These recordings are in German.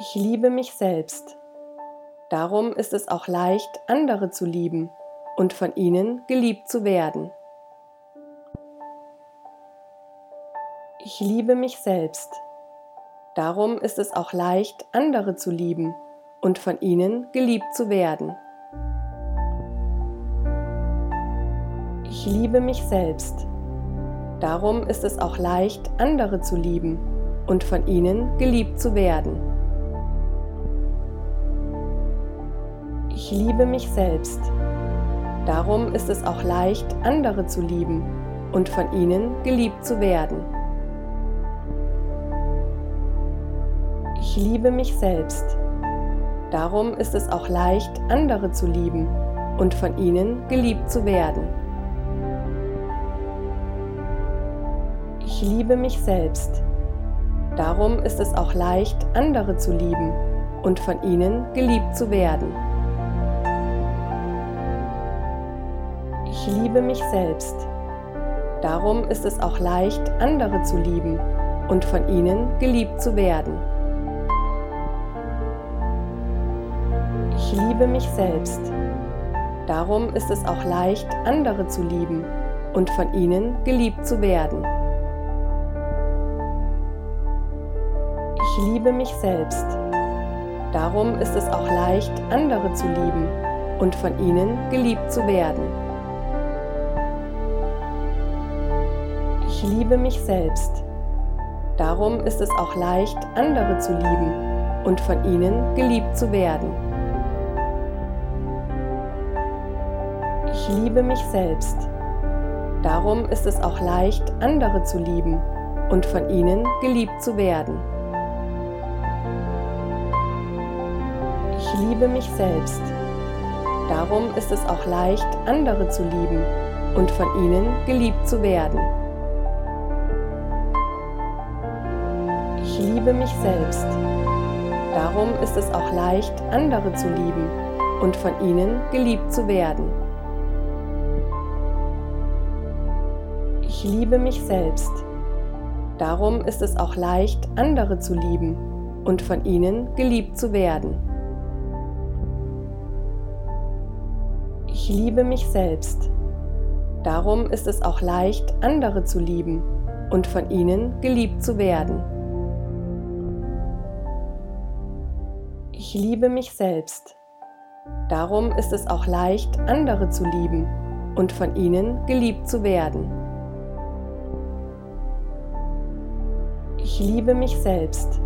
Ich liebe mich selbst. Darum ist es auch leicht, andere zu lieben und von ihnen geliebt zu werden. Ich liebe mich selbst. Darum ist es auch leicht, andere zu lieben und von ihnen geliebt zu werden. Ich liebe mich selbst. Darum ist es auch leicht, andere zu lieben und von ihnen geliebt zu werden. Ich liebe mich selbst. Darum ist es auch leicht, andere zu lieben und von ihnen geliebt zu werden. Ich liebe mich selbst. Darum ist es auch leicht, andere zu lieben und von ihnen geliebt zu werden. Ich liebe mich selbst. Darum ist es auch leicht, andere zu lieben und von ihnen geliebt zu werden. Ich liebe mich selbst. Darum ist es auch leicht, andere zu lieben und von ihnen geliebt zu werden. Ich liebe mich selbst. Darum ist es auch leicht, andere zu lieben und von ihnen geliebt zu werden. Ich liebe mich selbst. Darum ist es auch leicht, andere zu lieben und von ihnen geliebt zu werden. Ich liebe mich selbst. Darum ist es auch leicht, andere zu lieben und von ihnen geliebt zu werden. Ich liebe mich selbst. Darum ist es auch leicht, andere zu lieben und von ihnen geliebt zu werden. Ich liebe mich selbst. Darum ist es auch leicht, andere zu lieben und von ihnen geliebt zu werden. Ich liebe mich selbst. Darum ist es auch leicht, andere zu lieben und von ihnen geliebt zu werden. Ich liebe mich selbst. Darum ist es auch leicht, andere zu lieben und von ihnen geliebt zu werden. Ich liebe mich selbst. Darum ist es auch leicht, andere zu lieben und von ihnen geliebt zu werden. Ich liebe mich selbst. Darum ist es auch leicht, andere zu lieben und von ihnen geliebt zu werden. Ich liebe mich selbst.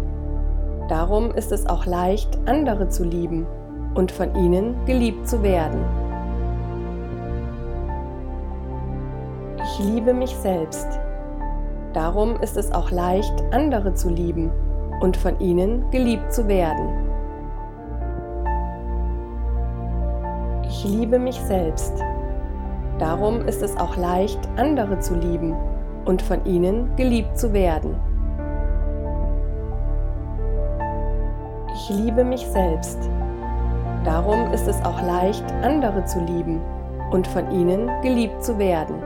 Darum ist es auch leicht, andere zu lieben und von ihnen geliebt zu werden. Ich liebe mich selbst. Darum ist es auch leicht, andere zu lieben und von ihnen geliebt zu werden. Ich liebe mich selbst. Darum ist es auch leicht, andere zu lieben und von ihnen geliebt zu werden. Ich liebe mich selbst. Darum ist es auch leicht, andere zu lieben und von ihnen geliebt zu werden.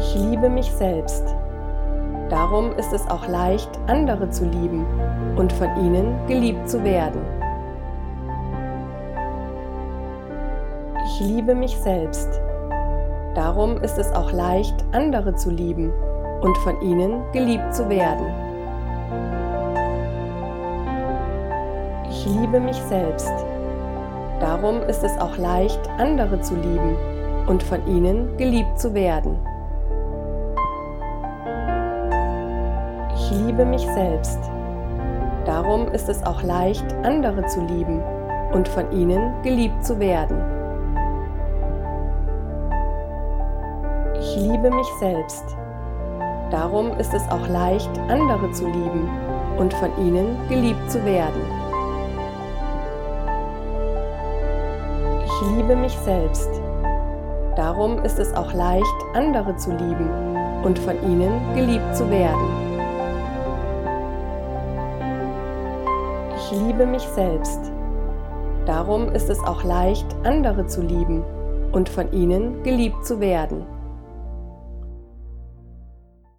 Ich liebe mich selbst. Darum ist es auch leicht, andere zu lieben und von ihnen geliebt zu werden. Liebe mich selbst. Darum ist es auch leicht, andere zu lieben und von ihnen geliebt zu werden. Ich liebe mich selbst. Darum ist es auch leicht, andere zu lieben und von ihnen geliebt zu werden. Ich liebe mich selbst. Darum ist es auch leicht, andere zu lieben und von ihnen geliebt zu werden. Ich liebe mich selbst. Darum ist es auch leicht, andere zu lieben und von ihnen geliebt zu werden. Ich liebe mich selbst. Darum ist es auch leicht, andere zu lieben und von ihnen geliebt zu werden. Ich liebe mich selbst. Darum ist es auch leicht, andere zu lieben und von ihnen geliebt zu werden.